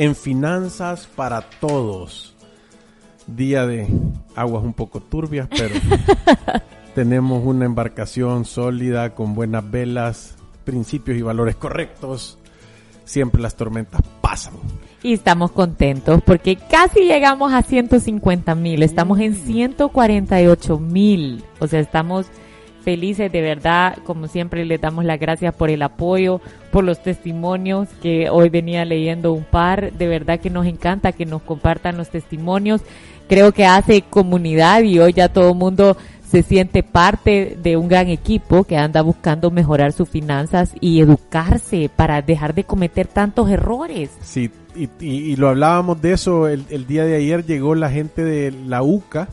en finanzas para todos. Día de aguas un poco turbias, pero tenemos una embarcación sólida con buenas velas, principios y valores correctos. Siempre las tormentas pasan. Y estamos contentos porque casi llegamos a 150 mil, estamos en 148 mil, o sea, estamos felices de verdad, como siempre les damos las gracias por el apoyo, por los testimonios que hoy venía leyendo un par, de verdad que nos encanta que nos compartan los testimonios, creo que hace comunidad y hoy ya todo el mundo se siente parte de un gran equipo que anda buscando mejorar sus finanzas y educarse para dejar de cometer tantos errores. Sí, y, lo hablábamos de eso. El, el día de ayer, llegó la gente de la UCA,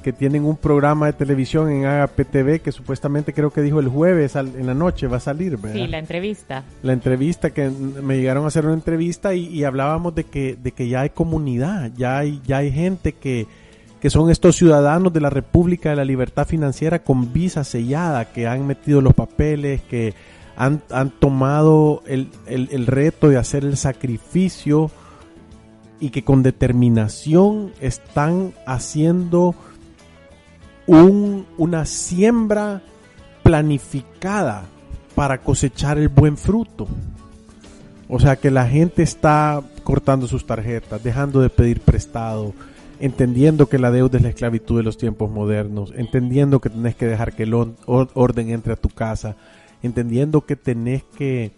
que tienen un programa de televisión en APTV que supuestamente creo que dijo el jueves en la noche va a salir, ¿verdad? Sí, la entrevista. La entrevista que me llegaron a hacer una entrevista y, hablábamos de que, de que ya hay comunidad, ya hay, ya hay gente que, que son estos ciudadanos de la República de la Libertad Financiera con visa sellada, que han metido los papeles, que han, han tomado el, el, el reto de hacer el sacrificio y que con determinación están haciendo una siembra planificada para cosechar el buen fruto. O sea que la gente está cortando sus tarjetas, dejando de pedir prestado, entendiendo que la deuda es la esclavitud de los tiempos modernos, entendiendo que tenés que dejar que el orden entre a tu casa, entendiendo que tenés que,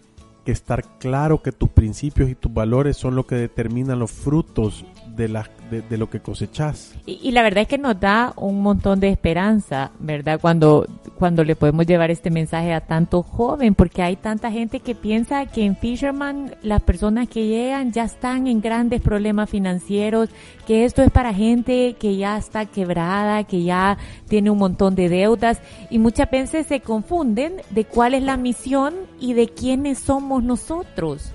que estar claro que tus principios y tus valores son lo que determinan los frutos de, la, de, lo que cosechas. Y, la verdad es que nos da un montón de esperanza, ¿verdad? Cuando, cuando le podemos llevar este mensaje a tanto joven, porque hay tanta gente que piensa que en Fisherman las personas que llegan ya están en grandes problemas financieros, que esto es para gente que ya está quebrada, que ya tiene un montón de deudas, y muchas veces se confunden de cuál es la misión y de quiénes somos nosotros.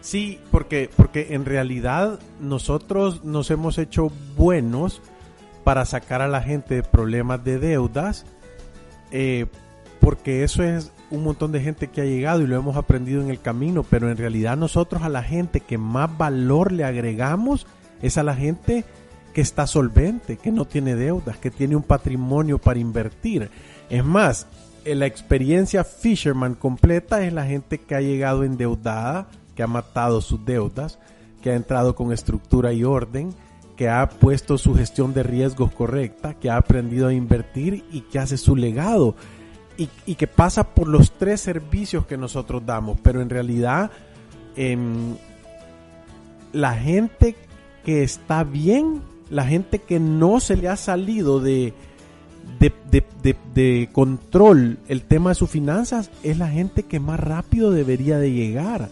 Sí, porque, porque en realidad nosotros nos hemos hecho buenos para sacar a la gente de problemas de deudas, eh, porque eso es un montón de gente que ha llegado y lo hemos aprendido en el camino, pero en realidad nosotros a la gente que más valor le agregamos es a la gente que está solvente, que no tiene deudas, que tiene un patrimonio para invertir. Es más, la experiencia Fisherman completa es la gente que ha llegado endeudada, que ha matado sus deudas, que ha entrado con estructura y orden, que ha puesto su gestión de riesgos correcta, que ha aprendido a invertir y que hace su legado. Y, que pasa por los tres servicios que nosotros damos, pero en realidad em, la gente que está bien, la gente que no se le ha salido de, de, control el tema de sus finanzas, es la gente que más rápido debería de llegar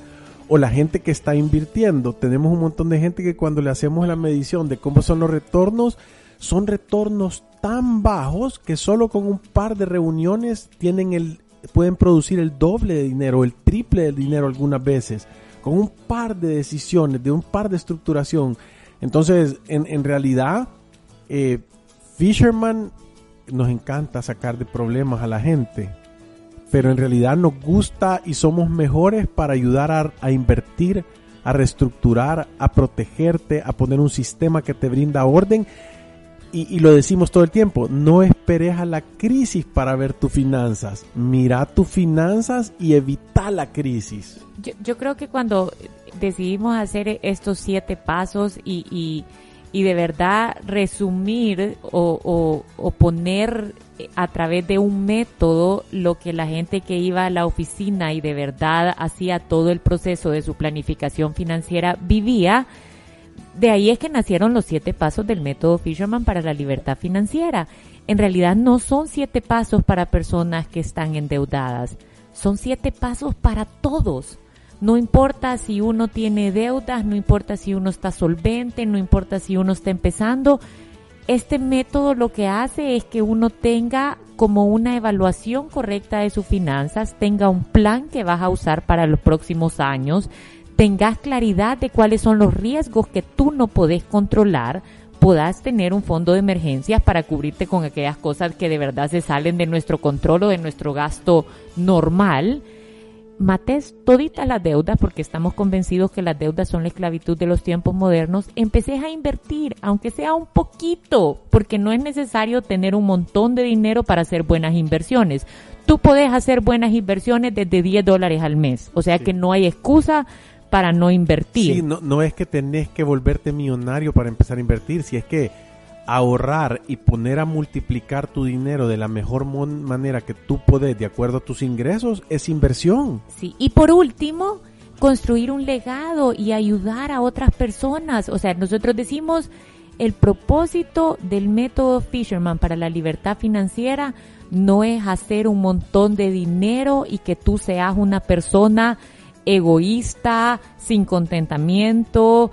o la gente que está invirtiendo. Tenemos un montón de gente que cuando le hacemos la medición de cómo son los retornos, son retornos tan bajos que solo con un par de reuniones tienen el, pueden producir el doble de dinero, el triple de dinero algunas veces, con un par de decisiones, de un par de estructuración. Entonces, en, en realidad, eh, Fisherman nos encanta sacar de problemas a la gente, pero en realidad nos gusta y somos mejores para ayudar a, invertir, a reestructurar, a protegerte, a poner un sistema que te brinda orden y, y, lo decimos todo el tiempo, no esperes a la crisis para ver tus finanzas. Mira tus finanzas y evita la crisis. Yo, yo creo que cuando decidimos hacer estos siete pasos y, y, y de verdad resumir o, poner a través de un método lo que la gente que iba a la oficina y de verdad hacía todo el proceso de su planificación financiera vivía, de ahí es que nacieron los siete pasos del método Fisherman para la libertad financiera. En realidad no son siete pasos para personas que están endeudadas, son siete pasos para todos. No importa si uno tiene deudas, no importa si uno está solvente, no importa si uno está empezando. Este método lo que hace es que uno tenga como una evaluación correcta de sus finanzas, tenga un plan que vas a usar para los próximos años, tengas claridad de cuáles son los riesgos que tú no podés controlar, puedas tener un fondo de emergencias para cubrirte con aquellas cosas que de verdad se salen de nuestro control o de nuestro gasto normal. Mates toditas las deudas porque estamos convencidos que las deudas son la esclavitud de los tiempos modernos. Empecés a invertir, aunque sea un poquito, porque no es necesario tener un montón de dinero para hacer buenas inversiones. Tú podés hacer buenas inversiones desde 10 dólares al mes. O sea sí. que no hay excusa para no invertir. Sí, no, no es que tenés que volverte millonario para empezar a invertir, si es que ahorrar y poner a multiplicar tu dinero de la mejor manera que tú podés de acuerdo a tus ingresos es inversión. Sí, y por último, construir un legado y ayudar a otras personas. O sea, nosotros decimos el propósito del método Fisherman para la libertad financiera no es hacer un montón de dinero y que tú seas una persona egoísta, sin contentamiento,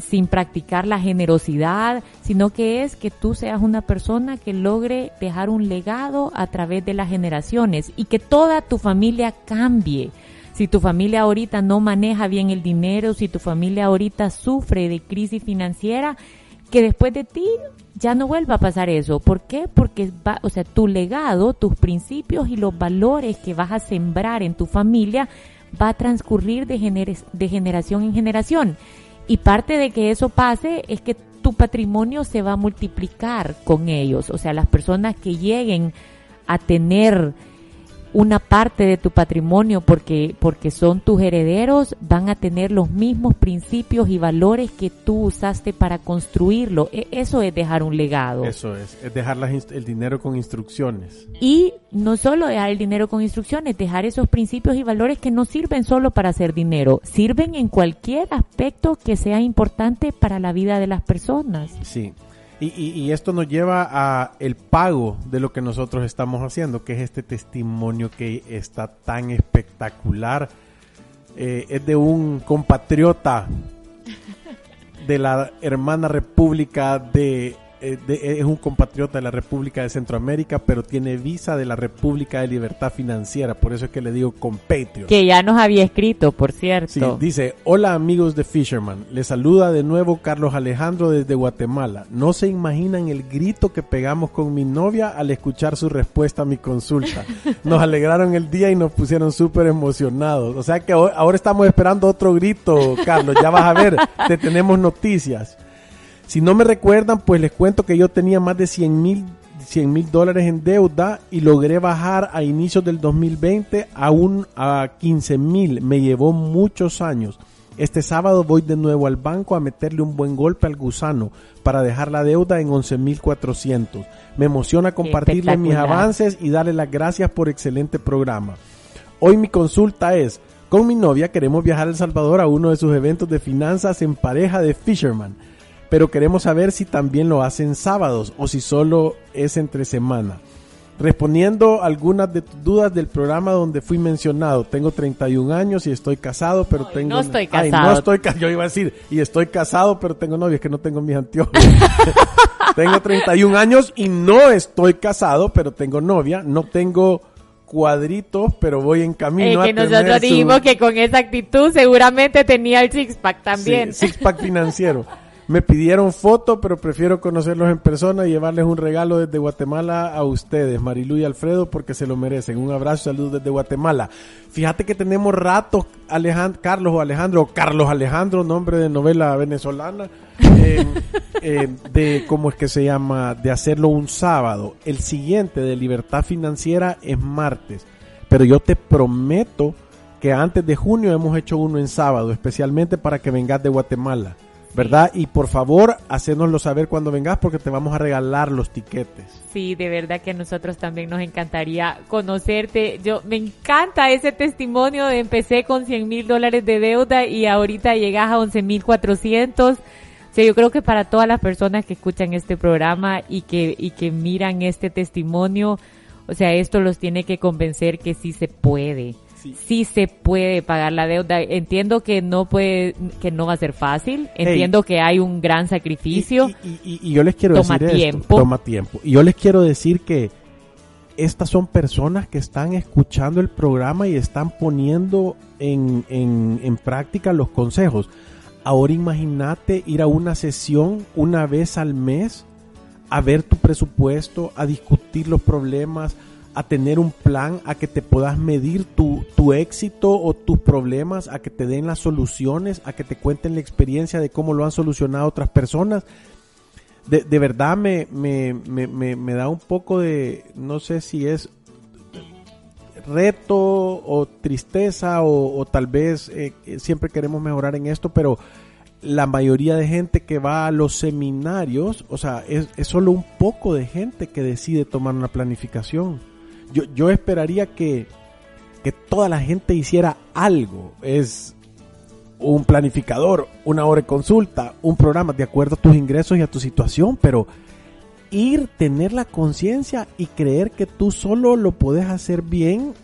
sin, practicar la generosidad, sino que es que tú seas una persona que logre dejar un legado a través de las generaciones y que toda tu familia cambie. Si tu familia ahorita no maneja bien el dinero, si tu familia ahorita sufre de crisis financiera, que después de ti ya no vuelva a pasar eso. ¿Por qué? Porque va, o sea, tu legado, tus principios y los valores que vas a sembrar en tu familia va a transcurrir de, gener de generación en generación. Y parte de que eso pase es que tu patrimonio se va a multiplicar con ellos. O sea, las personas que lleguen a tener una parte de tu patrimonio porque, porque son tus herederos, van a tener los mismos principios y valores que tú usaste para construirlo. E eso es dejar un legado. Eso es, es dejar el dinero con instrucciones. Y no solo dejar el dinero con instrucciones, dejar esos principios y valores que no sirven solo para hacer dinero, sirven en cualquier aspecto que sea importante para la vida de las personas. Sí. Y, esto nos lleva a el pago de lo que nosotros estamos haciendo, que es este testimonio que está tan espectacular. Eh, es de un compatriota de la hermana República de de, es un compatriota de la República de Centroamérica, pero tiene visa de la República de Libertad Financiera, por eso es que le digo compatriot. Que ya nos había escrito, por cierto. Sí, dice, hola amigos de Fisherman, les saluda de nuevo Carlos Alejandro desde Guatemala. No se imaginan el grito que pegamos con mi novia al escuchar su respuesta a mi consulta. Nos alegraron el día y nos pusieron súper emocionados. O sea que ahora estamos esperando otro grito, Carlos, ya vas a ver, te tenemos noticias. Si no me recuerdan, pues les cuento que yo tenía más de 100 mil 100 mil dólares en deuda y logré bajar a inicios del 2020 a, un, a 15 mil. Me llevó muchos años. Este sábado voy de nuevo al banco a meterle un buen golpe al gusano para dejar la deuda en 11.400. Me emociona compartirle mis avances y darle las gracias por excelente programa. Hoy mi consulta es, con mi novia queremos viajar a El Salvador a uno de sus eventos de finanzas en pareja de Fisherman pero queremos saber si también lo hacen sábados o si solo es entre semana. Respondiendo algunas de tus dudas del programa donde fui mencionado, tengo 31 años y estoy casado, pero Ay, tengo... No estoy Ay, casado. no estoy casado, yo iba a decir, y estoy casado, pero tengo novia, es que no tengo mis anteojos. tengo 31 años y no estoy casado, pero tengo novia, no tengo cuadritos, pero voy en camino Eh, que a nosotros su- dijimos que con esa actitud seguramente tenía el six pack también. Sí, six pack financiero. Me pidieron foto, pero prefiero conocerlos en persona y llevarles un regalo desde Guatemala a ustedes, Marilu y Alfredo, porque se lo merecen. Un abrazo y saludos desde Guatemala. Fíjate que tenemos ratos, Alejandro, Carlos o Alejandro, Carlos Alejandro, nombre de novela venezolana, eh, eh, de cómo es que se llama, de hacerlo un sábado. El siguiente de Libertad Financiera es martes, pero yo te prometo que antes de junio hemos hecho uno en sábado, especialmente para que vengas de Guatemala. ¿Verdad? Y por favor, hacénoslo saber cuando vengas porque te vamos a regalar los tiquetes. Sí, de verdad que a nosotros también nos encantaría conocerte. Yo me encanta ese testimonio de empecé con 100 mil dólares de deuda y ahorita llegas a 11 mil 400. O sea, yo creo que para todas las personas que escuchan este programa y que, y que miran este testimonio, o sea, esto los tiene que convencer que sí se puede sí. se puede pagar la deuda. Entiendo que no puede, que no va a ser fácil. Entiendo que hay un gran sacrificio. Y, yo les quiero toma decir tiempo. toma tiempo. Y yo les quiero decir que estas son personas que están escuchando el programa y están poniendo en, en, en práctica los consejos. Ahora imagínate ir a una sesión una vez al mes a ver tu presupuesto, a discutir los problemas, a tener un plan, a que te puedas medir tu, tu éxito o tus problemas, a que te den las soluciones, a que te cuenten la experiencia de cómo lo han solucionado otras personas. De, de verdad me, me, me, me, da un poco de, no sé si es reto o tristeza o, tal vez eh, siempre queremos mejorar en esto, pero la mayoría de gente que va a los seminarios, o sea, es, es solo un poco de gente que decide tomar una planificación yo, yo esperaría que, que toda la gente hiciera algo. Es un planificador, una hora de consulta, un programa de acuerdo a tus ingresos y a tu situación, pero ir, tener la conciencia y creer que tú solo lo puedes hacer bien,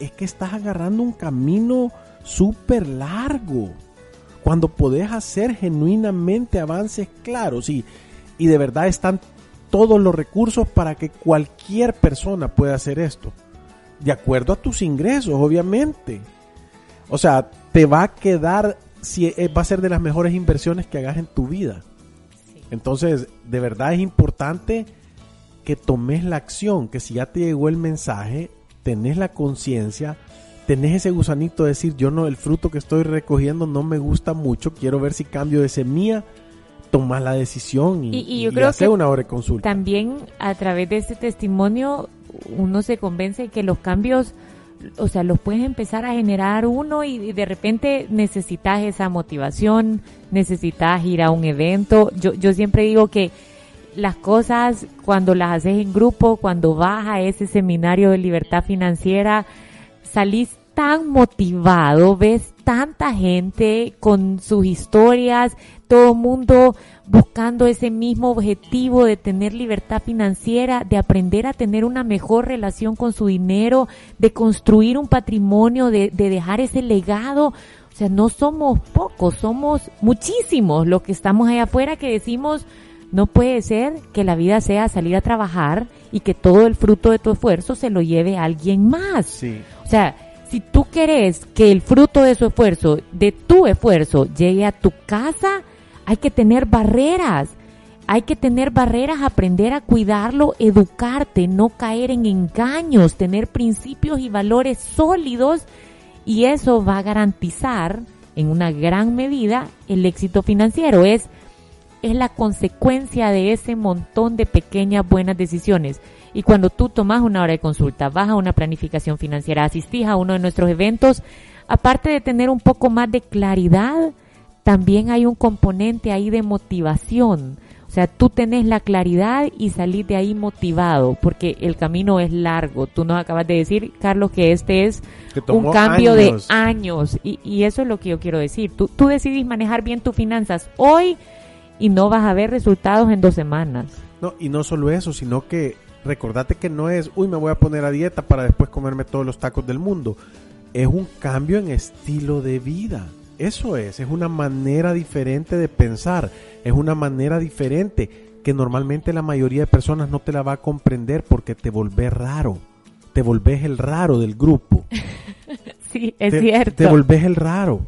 es que estás agarrando un camino súper largo. Cuando podés hacer genuinamente avances claros y, y de verdad están todos los recursos para que cualquier persona pueda hacer esto. De acuerdo a tus ingresos, obviamente. O sea, te va a quedar, si eh, va a ser de las mejores inversiones que hagas en tu vida. Entonces, de verdad es importante que tomes la acción, que si ya te llegó el mensaje, tenés la conciencia, tenés ese gusanito de decir, yo no, el fruto que estoy recogiendo no me gusta mucho, quiero ver si cambio de semilla tomar la decisión y, yo creo hacer una hora de consulta. También a través de este testimonio uno se convence que los cambios, o sea, los puedes empezar a generar uno y, de repente necesitas esa motivación, necesitas ir a un evento. Yo, yo siempre digo que las cosas cuando las haces en grupo, cuando vas a ese seminario de libertad financiera, salís tan motivado, ves tanta gente con sus historias, todo mundo buscando ese mismo objetivo de tener libertad financiera, de aprender a tener una mejor relación con su dinero, de construir un patrimonio, de, de dejar ese legado. O sea, no somos pocos, somos muchísimos los que estamos allá afuera que decimos, no puede ser que la vida sea salir a trabajar y que todo el fruto de tu esfuerzo se lo lleve a alguien más. Sí. O sea, si tú querés que el fruto de su esfuerzo, de tu esfuerzo, llegue a tu casa, hay que tener barreras. Hay que tener barreras, aprender a cuidarlo, educarte, no caer en engaños, tener principios y valores sólidos y eso va a garantizar en una gran medida el éxito financiero. Es, es la consecuencia de ese montón de pequeñas buenas decisiones. Y cuando tú tomas una hora de consulta, vas a una planificación financiera, asistís a uno de nuestros eventos, aparte de tener un poco más de claridad, también hay un componente ahí de motivación. O sea, tú tenés la claridad y salís de ahí motivado, porque el camino es largo. Tú nos acabas de decir, Carlos, que este es un cambio de años. Y, y, eso es lo que yo quiero decir. Tú, tú decidís manejar bien tus finanzas hoy y no vas a ver resultados en dos semanas. No, y no solo eso, sino que recordate que no es, uy, me voy a poner a dieta para después comerme todos los tacos del mundo. Es un cambio en estilo de vida. Eso es, es una manera diferente de pensar, es una manera diferente que normalmente la mayoría de personas no te la va a comprender porque te volvés raro, te volvés el raro del grupo. sí, es cierto. Te volvés el raro.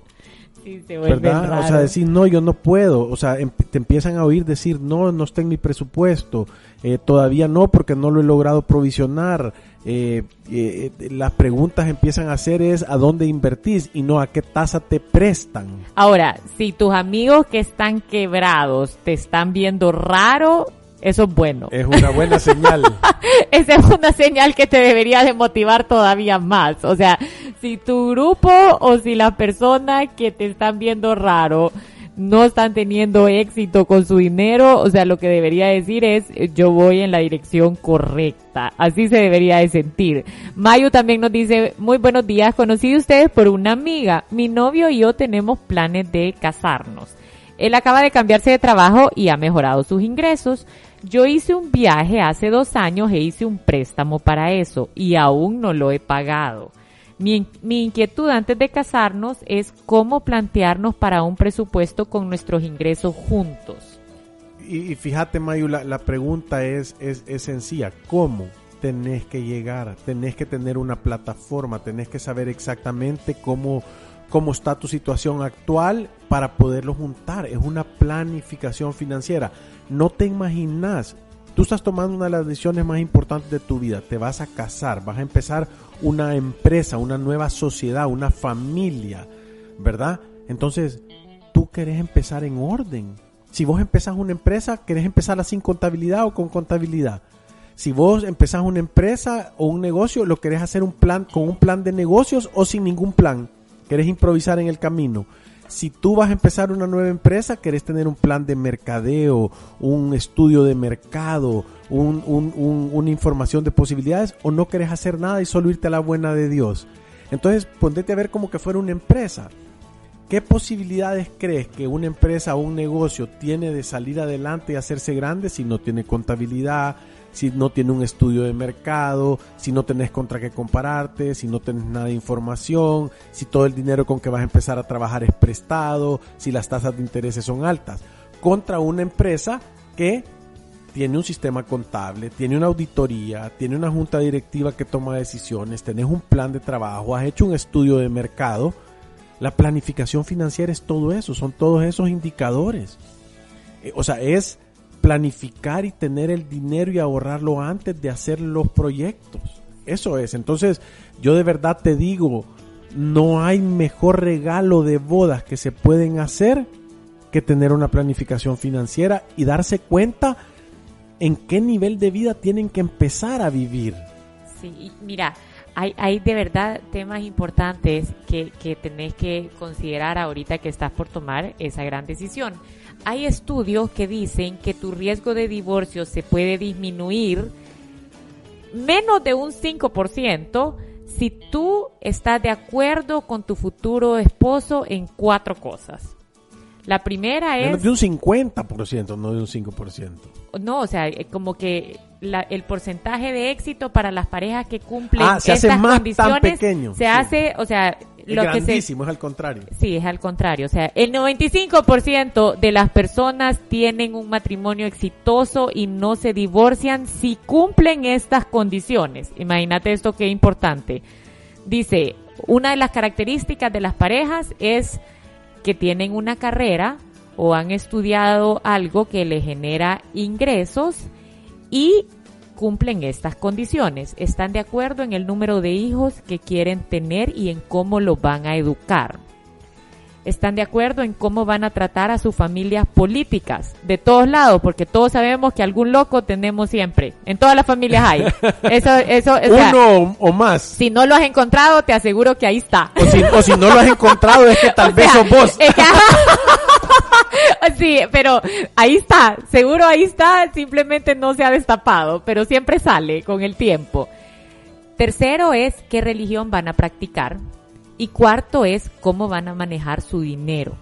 Sí, ¿verdad? raro. O sea, decir, no, yo no puedo. O sea, em- te empiezan a oír decir, no, no está en mi presupuesto. Eh, todavía no, porque no lo he logrado provisionar. Eh, eh, eh, las preguntas empiezan a hacer es a dónde invertís y no a qué tasa te prestan. Ahora, si tus amigos que están quebrados te están viendo raro, eso es bueno. Es una buena señal. Esa es una señal que te debería de motivar todavía más. O sea, si tu grupo o si las personas que te están viendo raro no están teniendo éxito con su dinero, o sea, lo que debería decir es eh, yo voy en la dirección correcta. Así se debería de sentir. Mayu también nos dice, muy buenos días, conocí de ustedes por una amiga. Mi novio y yo tenemos planes de casarnos. Él acaba de cambiarse de trabajo y ha mejorado sus ingresos. Yo hice un viaje hace dos años e hice un préstamo para eso y aún no lo he pagado. Mi, mi inquietud antes de casarnos es cómo plantearnos para un presupuesto con nuestros ingresos juntos. Y, y fíjate, Mayu, la, la pregunta es, es, es sencilla. ¿Cómo tenés que llegar? Tenés que tener una plataforma, tenés que saber exactamente cómo, cómo está tu situación actual para poderlo juntar. Es una planificación financiera. No te imaginas. Tú estás tomando una de las decisiones más importantes de tu vida. Te vas a casar, vas a empezar una empresa, una nueva sociedad, una familia, ¿verdad? Entonces, tú querés empezar en orden. Si vos empezás una empresa, querés empezarla sin contabilidad o con contabilidad. Si vos empezás una empresa o un negocio, lo querés hacer un plan con un plan de negocios o sin ningún plan. Querés improvisar en el camino. Si tú vas a empezar una nueva empresa, querés tener un plan de mercadeo, un estudio de mercado, un- un- un- una información de posibilidades, o no querés hacer nada y solo irte a la buena de Dios. Entonces, ponete a ver como que fuera una empresa. ¿Qué posibilidades crees que una empresa o un negocio tiene de salir adelante y hacerse grande si no tiene contabilidad, si no tiene un estudio de mercado, si no tenés contra qué compararte, si no tenés nada de información, si todo el dinero con que vas a empezar a trabajar es prestado, si las tasas de intereses son altas? Contra una empresa que tiene un sistema contable, tiene una auditoría, tiene una junta directiva que toma decisiones, tenés un plan de trabajo, has hecho un estudio de mercado. La planificación financiera es todo eso, son todos esos indicadores. Eh, O sea, es planificar y tener el dinero y ahorrarlo antes de hacer los proyectos. Eso es. Entonces, yo de verdad te digo, no hay mejor regalo de bodas que se pueden hacer que tener una planificación financiera y darse cuenta en qué nivel de vida tienen que empezar a vivir. Sí, mira, hay, hay de verdad temas importantes que, que tenés que considerar ahorita que estás por tomar esa gran decisión. Hay estudios que dicen que tu riesgo de divorcio se puede disminuir menos de un 5% si tú estás de acuerdo con tu futuro esposo en cuatro cosas. La primera es... Menos de un 50%, no de un 5%. No, o sea, eh, como que la- el porcentaje de éxito para las parejas que cumplen Ah, se hace estas más tan condiciones pequeño, se sí. hace, o sea, Es lo que se grandísimo, es al contrario. Sí, es al contrario. O sea, el 95% de las personas tienen un matrimonio exitoso y no se divorcian si cumplen estas condiciones. Imagínate esto que importante. Dice, una de las características de las parejas es que tienen una carrera o han estudiado algo que les genera ingresos y cumplen estas condiciones. Están de acuerdo en el número de hijos que quieren tener y en cómo los van a educar. Están de acuerdo en cómo van a tratar a sus familias políticas de todos lados, porque todos sabemos que algún loco tenemos siempre. En todas las familias hay. Eso, eso, o sea, Uno o más. si no lo has encontrado, te aseguro que ahí está. O si, o si no lo has encontrado es que tal O vez sea, sos vos. es que- sí, pero ahí está, seguro ahí está, simplemente no se ha destapado, pero siempre sale con el tiempo. Tercero es qué religión van a practicar. Y cuarto es cómo van a manejar su dinero.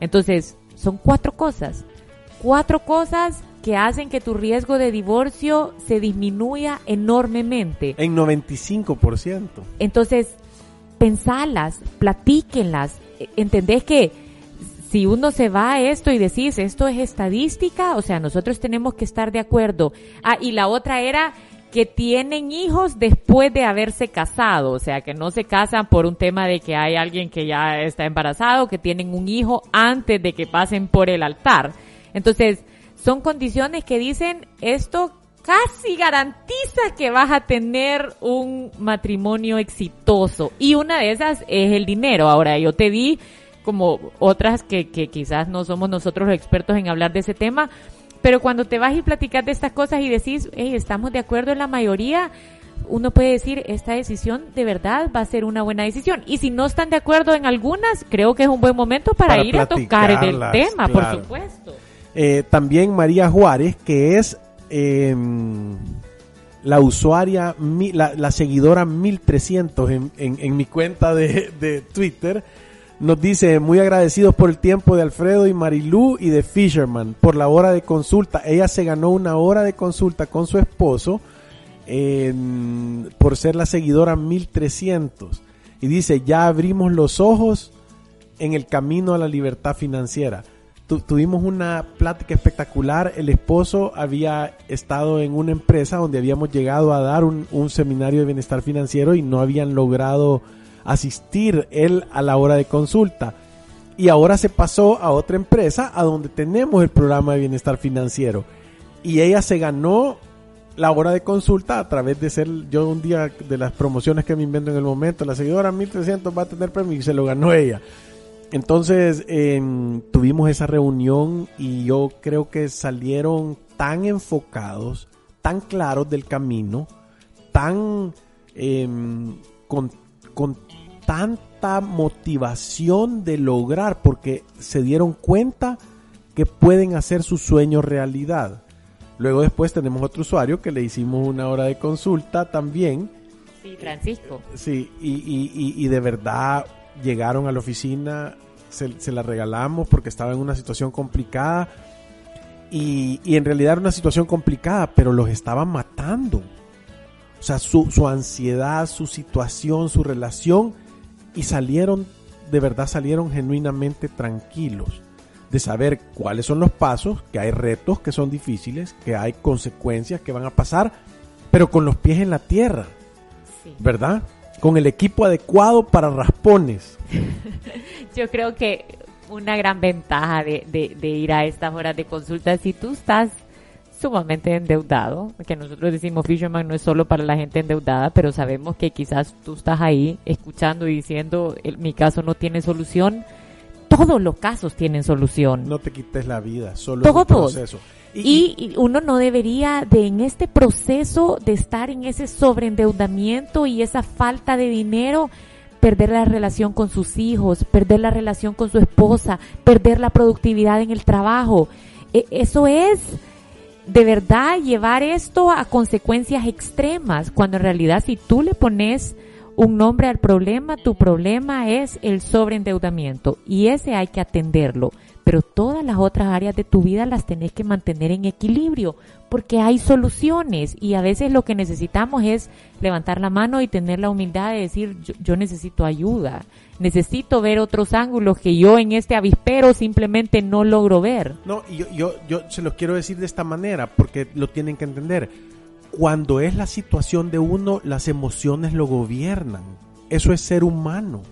Entonces, son cuatro cosas. Cuatro cosas que hacen que tu riesgo de divorcio se disminuya enormemente. En 95%. Entonces, pensalas, platíquenlas. E- ¿Entendés que si uno se va a esto y decís, esto es estadística, o sea, nosotros tenemos que estar de acuerdo. Ah, y la otra era que tienen hijos después de haberse casado, o sea, que no se casan por un tema de que hay alguien que ya está embarazado, que tienen un hijo antes de que pasen por el altar. Entonces, son condiciones que dicen esto casi garantiza que vas a tener un matrimonio exitoso. Y una de esas es el dinero. Ahora, yo te di como otras que, que quizás no somos nosotros los expertos en hablar de ese tema, pero cuando te vas y platicas de estas cosas y decís, hey, estamos de acuerdo en la mayoría, uno puede decir, esta decisión de verdad va a ser una buena decisión. Y si no están de acuerdo en algunas, creo que es un buen momento para, ir a tocar el tema, por supuesto. Eh, también María Juárez, que es em, la usuaria, la, seguidora 1300 en, en, en mi cuenta de, de Twitter, nos dice, muy agradecidos por el tiempo de Alfredo y Marilú y de Fisherman por la hora de consulta. Ella se ganó una hora de consulta con su esposo por ser la seguidora 1300. Y dice, ya abrimos los ojos en el camino a la libertad financiera. tuvimos una plática espectacular. El esposo había estado en una empresa donde habíamos llegado a dar un, un seminario de bienestar financiero y no habían logrado asistir él a la hora de consulta. Y ahora se pasó a otra empresa a donde tenemos el programa de bienestar financiero. Y ella se ganó la hora de consulta a través de ser yo un día de las promociones que me invento en el momento. La seguidora 1300 va a tener premio y se lo ganó ella. Entonces em, tuvimos esa reunión y yo creo que salieron tan enfocados, tan claros del camino, tan em, con, con tanta motivación de lograr porque se dieron cuenta que pueden hacer su sueño realidad. Luego después tenemos otro usuario que le hicimos una hora de consulta también. Sí, Francisco. Sí, y, de verdad llegaron a la oficina, se, la regalamos porque estaba en una situación complicada y, y en realidad era una situación complicada, pero los estaban matando. O sea, su, su ansiedad, su situación, su relación y salieron, de verdad salieron genuinamente tranquilos de saber cuáles son los pasos, que hay retos que son difíciles, que hay consecuencias que van a pasar, pero con los pies en la tierra, ¿verdad? Con el equipo adecuado para raspones. Yo creo que una gran ventaja de, de, de ir a estas horas de consulta, si tú estás sumamente endeudado, que nosotros decimos Fisherman no es solo para la gente endeudada, pero sabemos que quizás tú estás ahí escuchando y diciendo, mi caso no tiene solución. Todos los casos tienen solución. No te quites la vida, solo Todos. proceso. Y, y, uno no debería de en este proceso de estar en ese sobreendeudamiento y esa falta de dinero perder la relación con sus hijos, perder la relación con su esposa, perder la productividad en el trabajo. E, eso es de verdad llevar esto a consecuencias extremas, cuando en realidad si tú le pones un nombre al problema, tu problema es el sobreendeudamiento y ese hay que atenderlo. Pero todas las otras áreas de tu vida las tenés que mantener en equilibrio porque hay soluciones y a veces lo que necesitamos es levantar la mano y tener la humildad de decir yo necesito ayuda necesito ver otros ángulos que yo en este avispero simplemente no logro ver. No, yo, yo, yo se los quiero decir de esta manera porque lo tienen que entender. Cuando es la situación de uno, las emociones lo gobiernan. Eso es ser humano.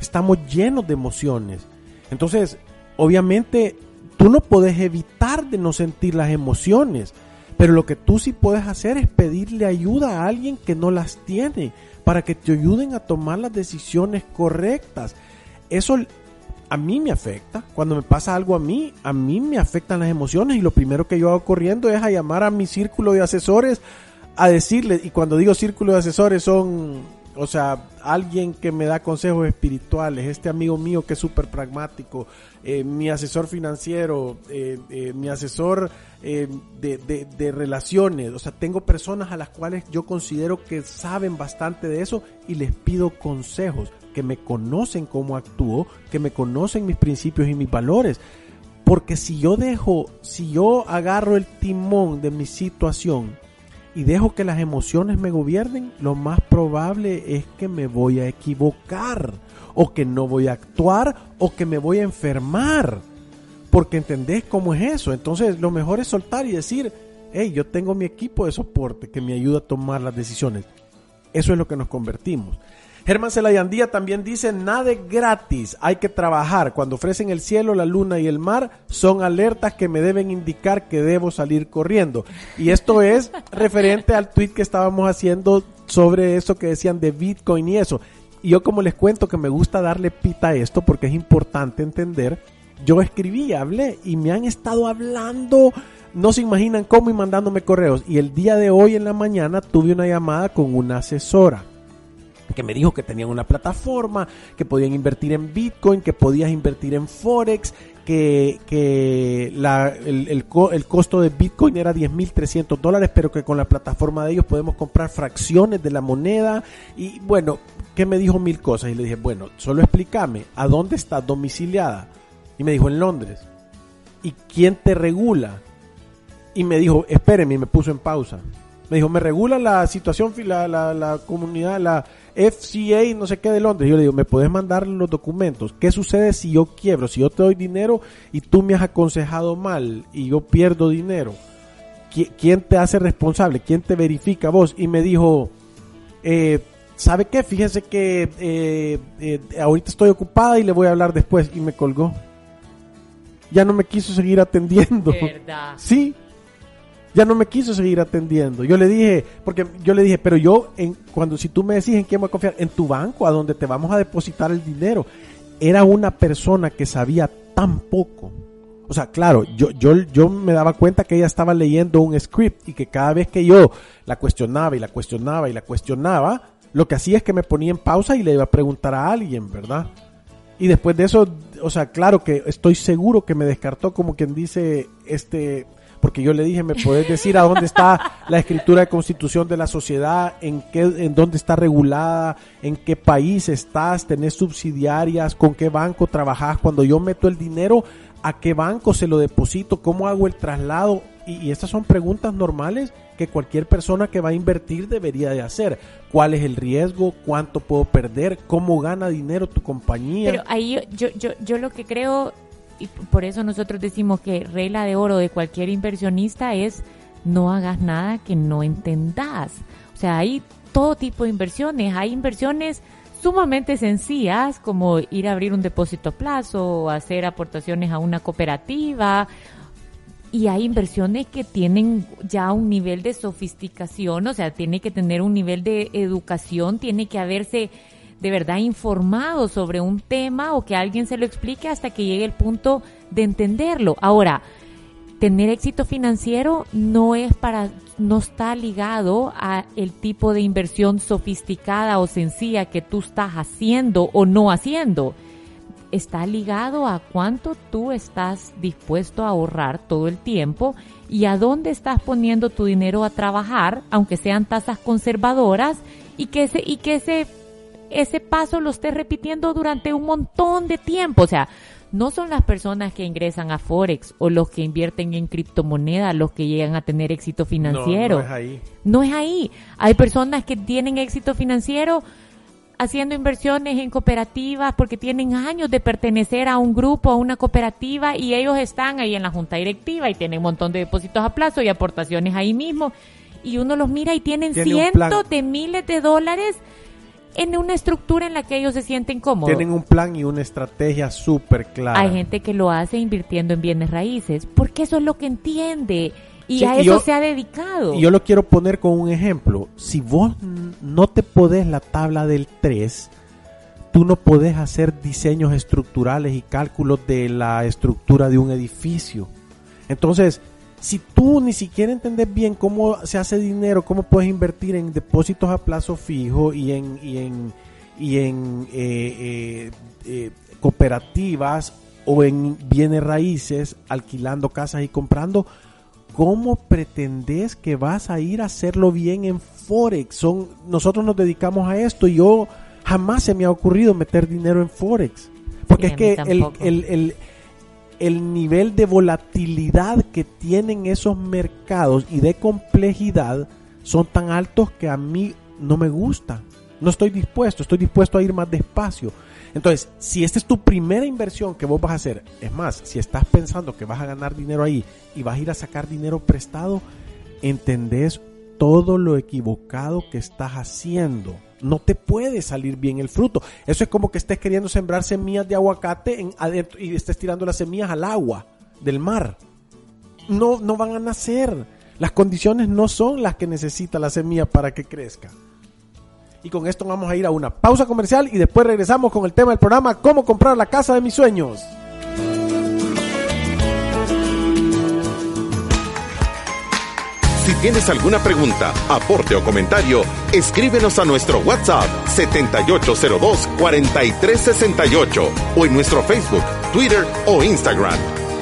Estamos llenos de emociones. Entonces, obviamente, tú no puedes evitar de no sentir las emociones. Pero lo que tú sí puedes hacer es pedirle ayuda a alguien que no las tiene para que te ayuden a tomar las decisiones correctas. Eso a mí me afecta. Cuando me pasa algo a mí, a mí me afectan las emociones y lo primero que yo hago corriendo es a llamar a mi círculo de asesores a decirles, y cuando digo círculo de asesores son, o sea, alguien que me da consejos espirituales, este amigo mío que es súper pragmático, eh, mi asesor financiero, eh, eh, mi asesor de, de, relaciones. O sea, tengo personas a las cuales yo considero que saben bastante de eso y les pido consejos, que me conocen cómo actúo, que me conocen mis principios y mis valores. Porque si yo dejo, si yo agarro el timón de mi situación y dejo que las emociones me gobiernen, lo más probable es que me voy a equivocar, o que no voy a actuar, o que me voy a enfermar porque entendés cómo es eso. Entonces lo mejor es soltar y decir, hey, yo tengo mi equipo de soporte que me ayuda a tomar las decisiones. Eso es lo que nos convertimos. Germán Celayandía también dice, nada gratis, hay que trabajar. Cuando ofrecen el cielo, la luna y el mar, son alertas que me deben indicar que debo salir corriendo. Y esto es referente al tweet que estábamos haciendo sobre eso que decían de Bitcoin y eso. Y yo como les cuento que me gusta darle pita a esto porque es importante entender, yo escribí, hablé y me han estado hablando no se imaginan cómo y mandándome correos. Y el día de hoy en la mañana tuve una llamada con una asesora que me dijo que tenían una plataforma, que podían invertir en Bitcoin, que podías invertir en Forex, que, que la, el, el, costo de Bitcoin era 10.300 dólares, pero que con la plataforma de ellos podemos comprar fracciones de la moneda. Y bueno, que me dijo mil cosas. Y le dije, bueno, solo explícame, ¿a dónde estás domiciliada? Y me dijo, en Londres. ¿Y quién te regula? Y me dijo, espéreme, y me puso en pausa. Me dijo, me regula la situación, la, la, la comunidad, la FCA, no sé qué de Londres. Yo le digo, ¿me puedes mandar los documentos? ¿Qué sucede si yo quiebro? Si yo te doy dinero y tú me has aconsejado mal y yo pierdo dinero. ¿Quién te hace responsable? ¿Quién te verifica vos? Y me dijo, eh, ¿sabe qué? Fíjese que eh, eh, ahorita estoy ocupada y le voy a hablar después. Y me colgó. Ya no me quiso seguir atendiendo. ¿Verdad? Sí, ya no me quiso seguir atendiendo. Yo le dije, porque yo le dije, pero yo, en, cuando si tú me decís en quién voy a confiar, en tu banco, a donde te vamos a depositar el dinero, era una persona que sabía tan poco. O sea, claro, yo, yo, yo me daba cuenta que ella estaba leyendo un script y que cada vez que yo la cuestionaba y la cuestionaba y la cuestionaba, lo que hacía es que me ponía en pausa y le iba a preguntar a alguien, ¿verdad? Y después de eso, o sea, claro que estoy seguro que me descartó como quien dice, este, porque yo le dije, ¿me puedes decir a dónde está la escritura de constitución de la sociedad? ¿En qué, en dónde está regulada? ¿En qué país estás? ¿Tenés subsidiarias? ¿Con qué banco trabajás? Cuando yo meto el dinero, ¿a qué banco se lo deposito? ¿Cómo hago el traslado? Y, y estas son preguntas normales que cualquier persona que va a invertir debería de hacer. ¿Cuál es el riesgo? ¿Cuánto puedo perder? ¿Cómo gana dinero tu compañía? Pero ahí yo, yo, yo lo que creo y por eso nosotros decimos que regla de oro de cualquier inversionista es no hagas nada que no entendas. O sea, hay todo tipo de inversiones. Hay inversiones sumamente sencillas como ir a abrir un depósito a plazo hacer aportaciones a una cooperativa. Y hay inversiones que tienen ya un nivel de sofisticación, o sea, tiene que tener un nivel de educación, tiene que haberse de verdad informado sobre un tema o que alguien se lo explique hasta que llegue el punto de entenderlo. Ahora, tener éxito financiero no es para no está ligado a el tipo de inversión sofisticada o sencilla que tú estás haciendo o no haciendo. Está ligado a cuánto tú estás dispuesto a ahorrar todo el tiempo y a dónde estás poniendo tu dinero a trabajar, aunque sean tasas conservadoras, y que ese, y que ese ese paso lo esté repitiendo durante un montón de tiempo. O sea, no son las personas que ingresan a Forex o los que invierten en criptomonedas los que llegan a tener éxito financiero. No, no es ahí. No es ahí. Hay personas que tienen éxito financiero haciendo inversiones en cooperativas porque tienen años de pertenecer a un grupo, a una cooperativa y ellos están ahí en la junta directiva y tienen un montón de depósitos a plazo y aportaciones ahí mismo y uno los mira y tienen cientos de miles de dólares en una estructura en la que ellos se sienten cómodos. Tienen un plan y una estrategia súper clara. Hay gente que lo hace invirtiendo en bienes raíces, porque eso es lo que entiende y sí, a eso yo, se ha dedicado. Y yo lo quiero poner con un ejemplo. Si vos no te podés la tabla del 3, tú no podés hacer diseños estructurales y cálculos de la estructura de un edificio. Entonces, si tú ni siquiera entendés bien cómo se hace dinero, cómo puedes invertir en depósitos a plazo fijo y en, y en, y en eh, eh, eh, cooperativas o en bienes raíces, alquilando casas y comprando, ¿cómo pretendés que vas a ir a hacerlo bien en Forex? Son, nosotros nos dedicamos a esto y yo jamás se me ha ocurrido meter dinero en Forex. Porque sí, es que el, el, el el nivel de volatilidad que tienen esos mercados y de complejidad son tan altos que a mí no me gusta. No estoy dispuesto, estoy dispuesto a ir más despacio. Entonces, si esta es tu primera inversión que vos vas a hacer, es más, si estás pensando que vas a ganar dinero ahí y vas a ir a sacar dinero prestado, entendés todo lo equivocado que estás haciendo. No te puede salir bien el fruto. Eso es como que estés queriendo sembrar semillas de aguacate en, y estés tirando las semillas al agua del mar. No, no van a nacer. Las condiciones no son las que necesita la semilla para que crezca. Y con esto vamos a ir a una pausa comercial y después regresamos con el tema del programa Cómo comprar la casa de mis sueños. Si tienes alguna pregunta, aporte o comentario, escríbenos a nuestro WhatsApp 7802-4368 o en nuestro Facebook, Twitter o Instagram.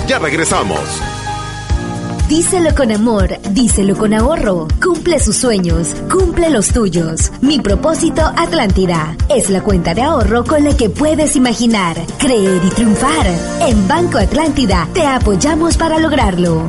Ya regresamos. Díselo con amor, díselo con ahorro. Cumple sus sueños, cumple los tuyos. Mi propósito Atlántida es la cuenta de ahorro con la que puedes imaginar, creer y triunfar. En Banco Atlántida te apoyamos para lograrlo.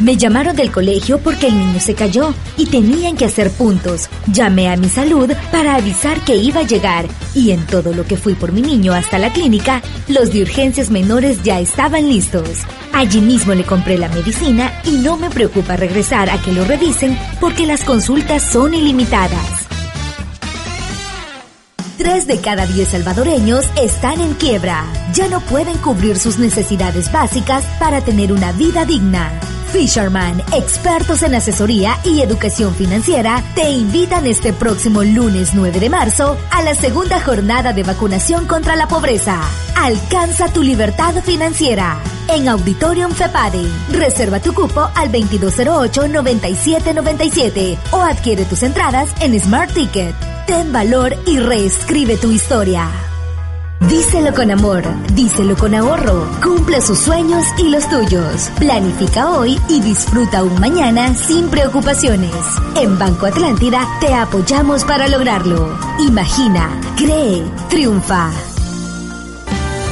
Me llamaron del colegio porque el niño se cayó y tenían que hacer puntos. Llamé a mi salud para avisar que iba a llegar y en todo lo que fui por mi niño hasta la clínica, los de urgencias menores ya estaban listos. Allí mismo le compré la medicina y no me preocupa regresar a que lo revisen porque las consultas son ilimitadas. Tres de cada diez salvadoreños están en quiebra. Ya no pueden cubrir sus necesidades básicas para tener una vida digna. Fisherman, expertos en asesoría y educación financiera, te invitan este próximo lunes 9 de marzo a la segunda jornada de vacunación contra la pobreza. Alcanza tu libertad financiera en Auditorium FEPADE. Reserva tu cupo al 2208-9797 o adquiere tus entradas en Smart Ticket. Ten valor y reescribe tu historia. Díselo con amor, díselo con ahorro. Cumple sus sueños y los tuyos. Planifica hoy y disfruta un mañana sin preocupaciones. En Banco Atlántida te apoyamos para lograrlo. Imagina, cree, triunfa.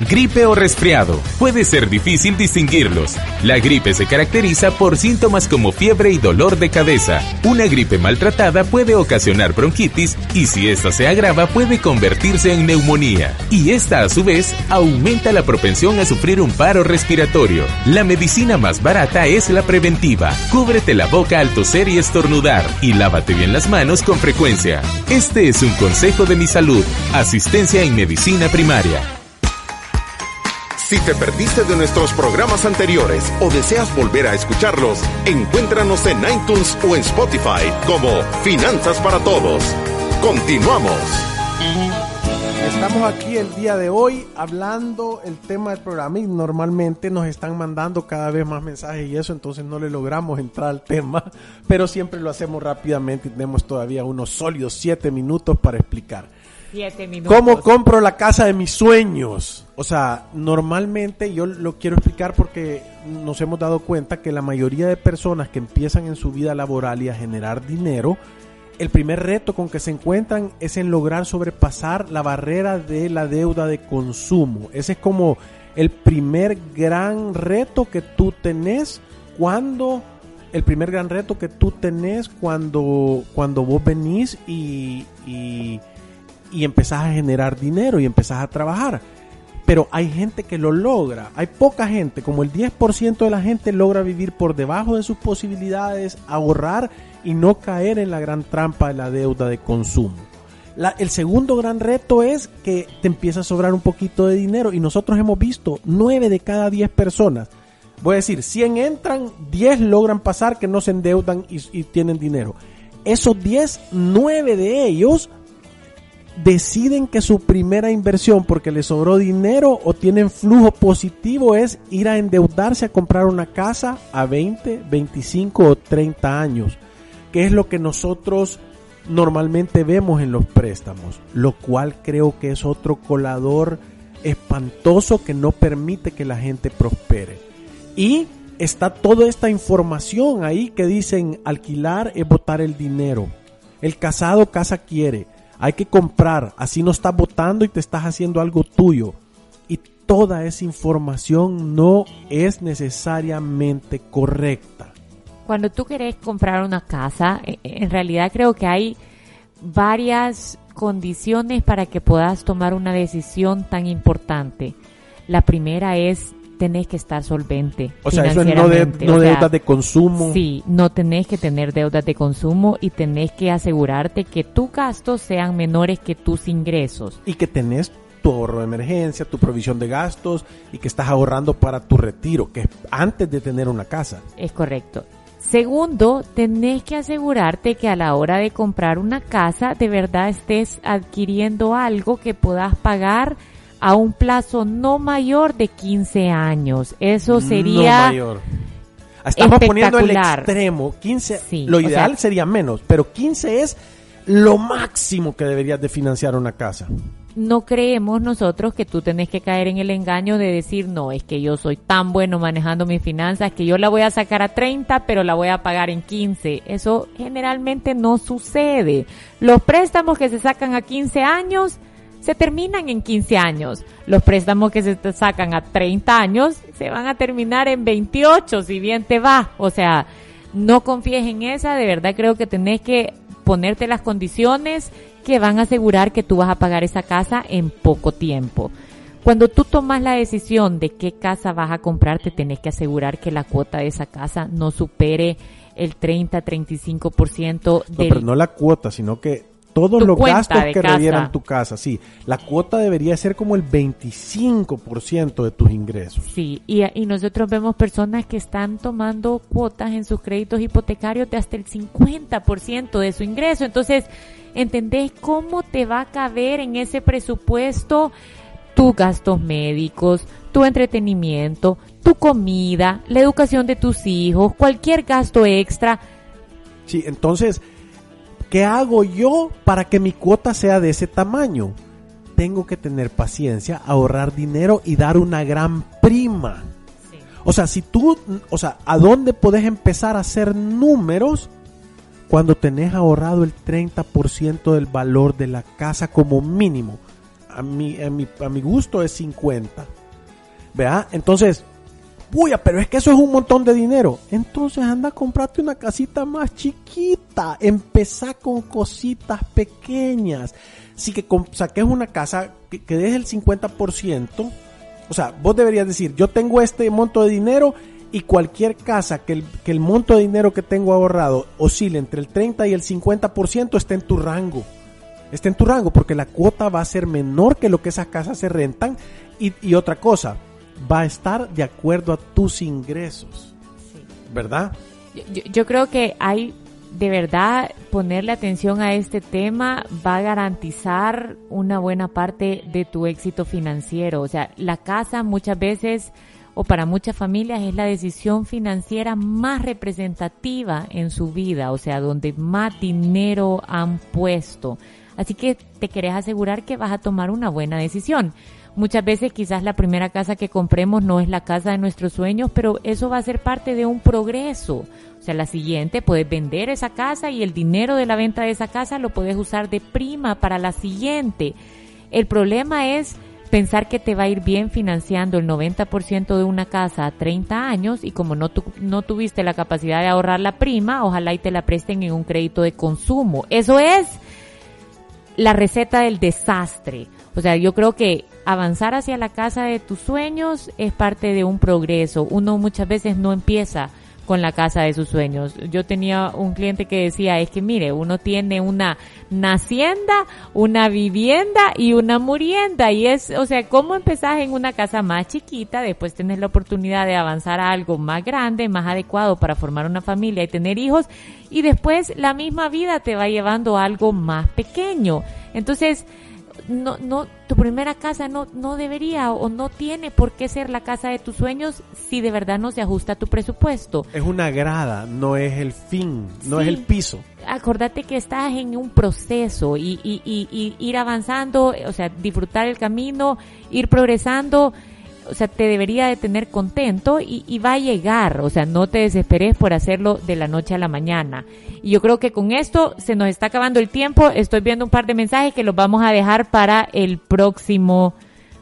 Gripe o resfriado. Puede ser difícil distinguirlos. La gripe se caracteriza por síntomas como fiebre y dolor de cabeza. Una gripe maltratada puede ocasionar bronquitis y si esta se agrava puede convertirse en neumonía. Y esta a su vez aumenta la propensión a sufrir un paro respiratorio. La medicina más barata es la preventiva. Cúbrete la boca al toser y estornudar y lávate bien las manos con frecuencia. Este es un consejo de mi salud. Asistencia en medicina primaria. Si te perdiste de nuestros programas anteriores o deseas volver a escucharlos, encuéntranos en iTunes o en Spotify como Finanzas para Todos. Continuamos. Estamos aquí el día de hoy hablando el tema del programa y normalmente nos están mandando cada vez más mensajes y eso, entonces no le logramos entrar al tema, pero siempre lo hacemos rápidamente y tenemos todavía unos sólidos siete minutos para explicar. ¿Cómo compro la casa de mis sueños? O sea, normalmente yo lo quiero explicar porque nos hemos dado cuenta que la mayoría de personas que empiezan en su vida laboral y a generar dinero, el primer reto con que se encuentran es en lograr sobrepasar la barrera de la deuda de consumo. Ese es como el primer gran reto que tú tenés cuando el primer gran reto que tú tenés cuando cuando vos venís y y empezás a generar dinero y empezás a trabajar. Pero hay gente que lo logra, hay poca gente, como el 10% de la gente logra vivir por debajo de sus posibilidades, ahorrar y no caer en la gran trampa de la deuda de consumo. El segundo gran reto es que te empieza a sobrar un poquito de dinero y nosotros hemos visto 9 de cada 10 personas. Voy a decir, 100 entran, 10 logran pasar que no se endeudan y, y tienen dinero. esos 10, 9 de ellos deciden que su primera inversión, porque les sobró dinero o tienen flujo positivo, es ir a endeudarse a comprar una casa a 20, 25 o 30 años, que es lo que nosotros normalmente vemos en los préstamos, lo cual creo que es otro colador espantoso que no permite que la gente prospere. Y está toda esta información ahí que dicen alquilar es botar el dinero. El casado casa quiere. Hay que comprar. Así no estás votando y te estás haciendo algo tuyo. Y toda esa información no es necesariamente correcta. Cuando tú querés comprar una casa, e, e, en realidad creo que hay varias condiciones para que puedas tomar una decisión tan importante. La primera es tenés que estar solvente. O sea, eso es no, de, deudas de consumo. Sí, no tenés que tener deudas de consumo y tenés que asegurarte que tus gastos sean menores que tus ingresos. Y que tenés tu ahorro de emergencia, tu provisión de gastos y que estás ahorrando para tu retiro, que es antes de tener una casa. Es correcto. Segundo, tenés que asegurarte que a la hora de comprar una casa de verdad estés adquiriendo algo que puedas pagar a un plazo no mayor de 15 años. Eso sería... No mayor. Estamos poniendo el extremo. 15, lo ideal sería menos, pero 15 es lo máximo que deberías de financiar una casa. No creemos nosotros que tú tenés que caer en el engaño de decir, no, es que yo soy tan bueno manejando mis finanzas que yo la voy a sacar a 30, pero la voy a pagar en 15. Eso generalmente no sucede. Los préstamos que se sacan a 15 años se terminan en 15 años. Los préstamos que se sacan a 30 años se van a terminar en 28, si bien te va. O sea, no confíes en esa, de verdad creo que tenés que ponerte las condiciones que van a asegurar que tú vas a pagar esa casa en poco tiempo. Cuando tú tomas la decisión de qué casa vas a comprar, te tenés que asegurar que la cuota de esa casa no supere el 30-35% del... No, pero no la cuota, sino que todos los gastos que revieran tu casa, sí. La cuota debería ser como el 25% de tus ingresos. Sí, y, y, nosotros vemos personas que están tomando cuotas en sus créditos hipotecarios de hasta el 50% de su ingreso. Entonces, ¿entendés cómo te va a caber en ese presupuesto tus gastos médicos, tu entretenimiento, tu comida, la educación de tus hijos, cualquier gasto extra? Sí, entonces ¿Qué hago yo para que mi cuota sea de ese tamaño? Tengo que tener paciencia, ahorrar dinero y dar una gran prima. O sea, si tú, o sea, ¿a dónde puedes empezar a hacer números cuando tenés ahorrado el 30% del valor de la casa como mínimo? A mi, a mi, a mi gusto es 50. ¿Vea? Entonces, Puya, pero es que eso es un montón de dinero. Entonces anda a comprarte una casita más chiquita. Empezá con cositas pequeñas. Si que saques una casa que, que des el 50%. O sea, vos deberías decir, yo tengo este monto de dinero y cualquier casa que el, monto de dinero que tengo ahorrado oscile entre el 30 y el 50% está en tu rango. Está en tu rango porque la cuota va a ser menor que lo que esas casas se rentan. Y otra cosa, va a estar de acuerdo a tus ingresos. ¿Verdad? Yo, creo que hay de verdad ponerle atención a este tema va a garantizar una buena parte de tu éxito financiero. O sea, la casa muchas veces o para muchas familias es la decisión financiera más representativa en su vida, o sea, donde más dinero han puesto. Así que te querés asegurar que vas a tomar una buena decisión. Muchas veces quizás la primera casa que compremos no es la casa de nuestros sueños, pero eso va a ser parte de un progreso. O sea, la siguiente puedes vender esa casa y el dinero de la venta de esa casa lo puedes usar de prima para la siguiente. El problema es pensar que te va a ir bien financiando el 90% de una casa a 30 años y como no, no tuviste la capacidad de ahorrar la prima, ojalá y te la presten en un crédito de consumo. Eso es la receta del desastre. O sea, yo creo que avanzar hacia la casa de tus sueños es parte de un progreso. Uno muchas veces no empieza con la casa de sus sueños. Yo tenía un cliente que decía, es que mire, uno tiene una nacienda, una vivienda y una murienda. Y es, o sea, ¿cómo empezás en una casa más chiquita? Después tenés la oportunidad de avanzar a algo más grande, más adecuado para formar una familia y tener hijos. Y después la misma vida te va llevando a algo más pequeño. Entonces, no, no, tu primera casa no, no debería o no tiene por qué ser la casa de tus sueños si de verdad no se ajusta a tu presupuesto. Es una grada, no es el fin, no Sí. es el piso. Acordate que estás en un proceso y, y, y, y ir avanzando, o sea, disfrutar el camino, ir progresando, o sea, te debería de tener contento y, y va a llegar, o sea, no te desesperes por hacerlo de la noche a la mañana. Y yo creo que con esto se nos está acabando el tiempo, estoy viendo un par de mensajes que los vamos a dejar para el próximo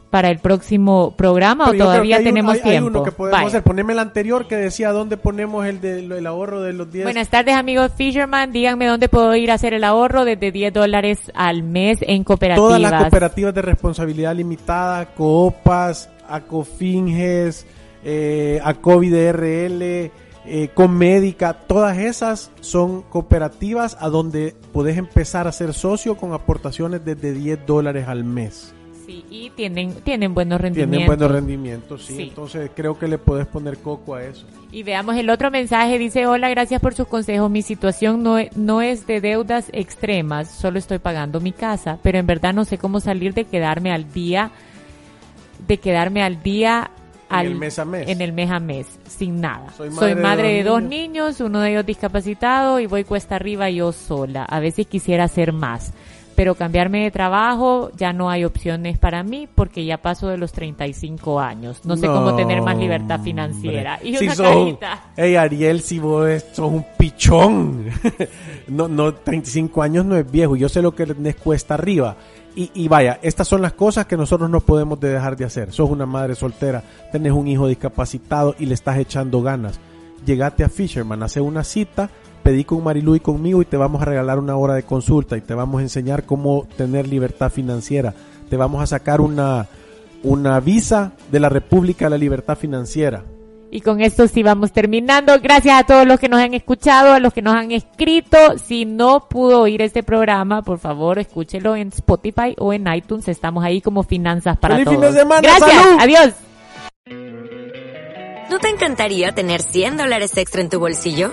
para el próximo programa Pero o todavía hay un- tenemos hay- hay tiempo. uno que podemos hacer. Poneme el anterior que decía dónde ponemos el, de, el ahorro de los 10. Buenas tardes amigos Fisherman, díganme dónde puedo ir a hacer el ahorro desde 10 dólares al mes en cooperativas. Todas las cooperativas de responsabilidad limitada, Coopas, Acofinges, eh, Acovid-RL, eh, Comédica, todas esas son cooperativas a donde puedes empezar a ser socio con aportaciones desde 10 dólares al mes. Sí, y tienen, tienen buenos rendimientos. Tienen buenos rendimientos, sí. Sí. Entonces creo que le puedes poner coco a eso. Y veamos el otro mensaje, dice, hola, gracias por sus consejos, mi situación no, e- no es de deudas extremas, solo estoy pagando mi casa, pero en verdad no sé cómo salir de quedarme al día, de quedarme al día En al, el mes a mes. en el mes a mes, sin nada. Soy Soy madre de de, dos niños, uno de ellos discapacitado y voy cuesta arriba yo sola. A veces quisiera hacer más, pero cambiarme de trabajo ya no hay opciones para mí porque ya paso de los 35 años. No sé cómo tener más libertad financiera. hombre. Y Si una sos- carita. Ey, Ariel, si vos sos un pichón. no, no, 35 años no es viejo. Yo sé lo que les cuesta arriba. Y, y vaya, estas son las cosas que nosotros no podemos de dejar de hacer. Sos una madre soltera, tenés un hijo discapacitado y le estás echando ganas. Llegate a Fisherman, hace una cita, pedí con Marilu y conmigo y te vamos a regalar una hora de consulta y te vamos a enseñar cómo tener libertad financiera. Te vamos a sacar una, una visa de la República de la Libertad Financiera. Y con esto sí vamos terminando. Gracias a todos los que nos han escuchado, a los que nos han escrito. Si no pudo oír este programa, por favor, escúchelo en Spotify o en iTunes. Estamos ahí como Finanzas para ¡Feliz Todos. fin de semana! Gracias. ¡Salud! Adiós. ¿No te encantaría tener 100 dólares extra en tu bolsillo?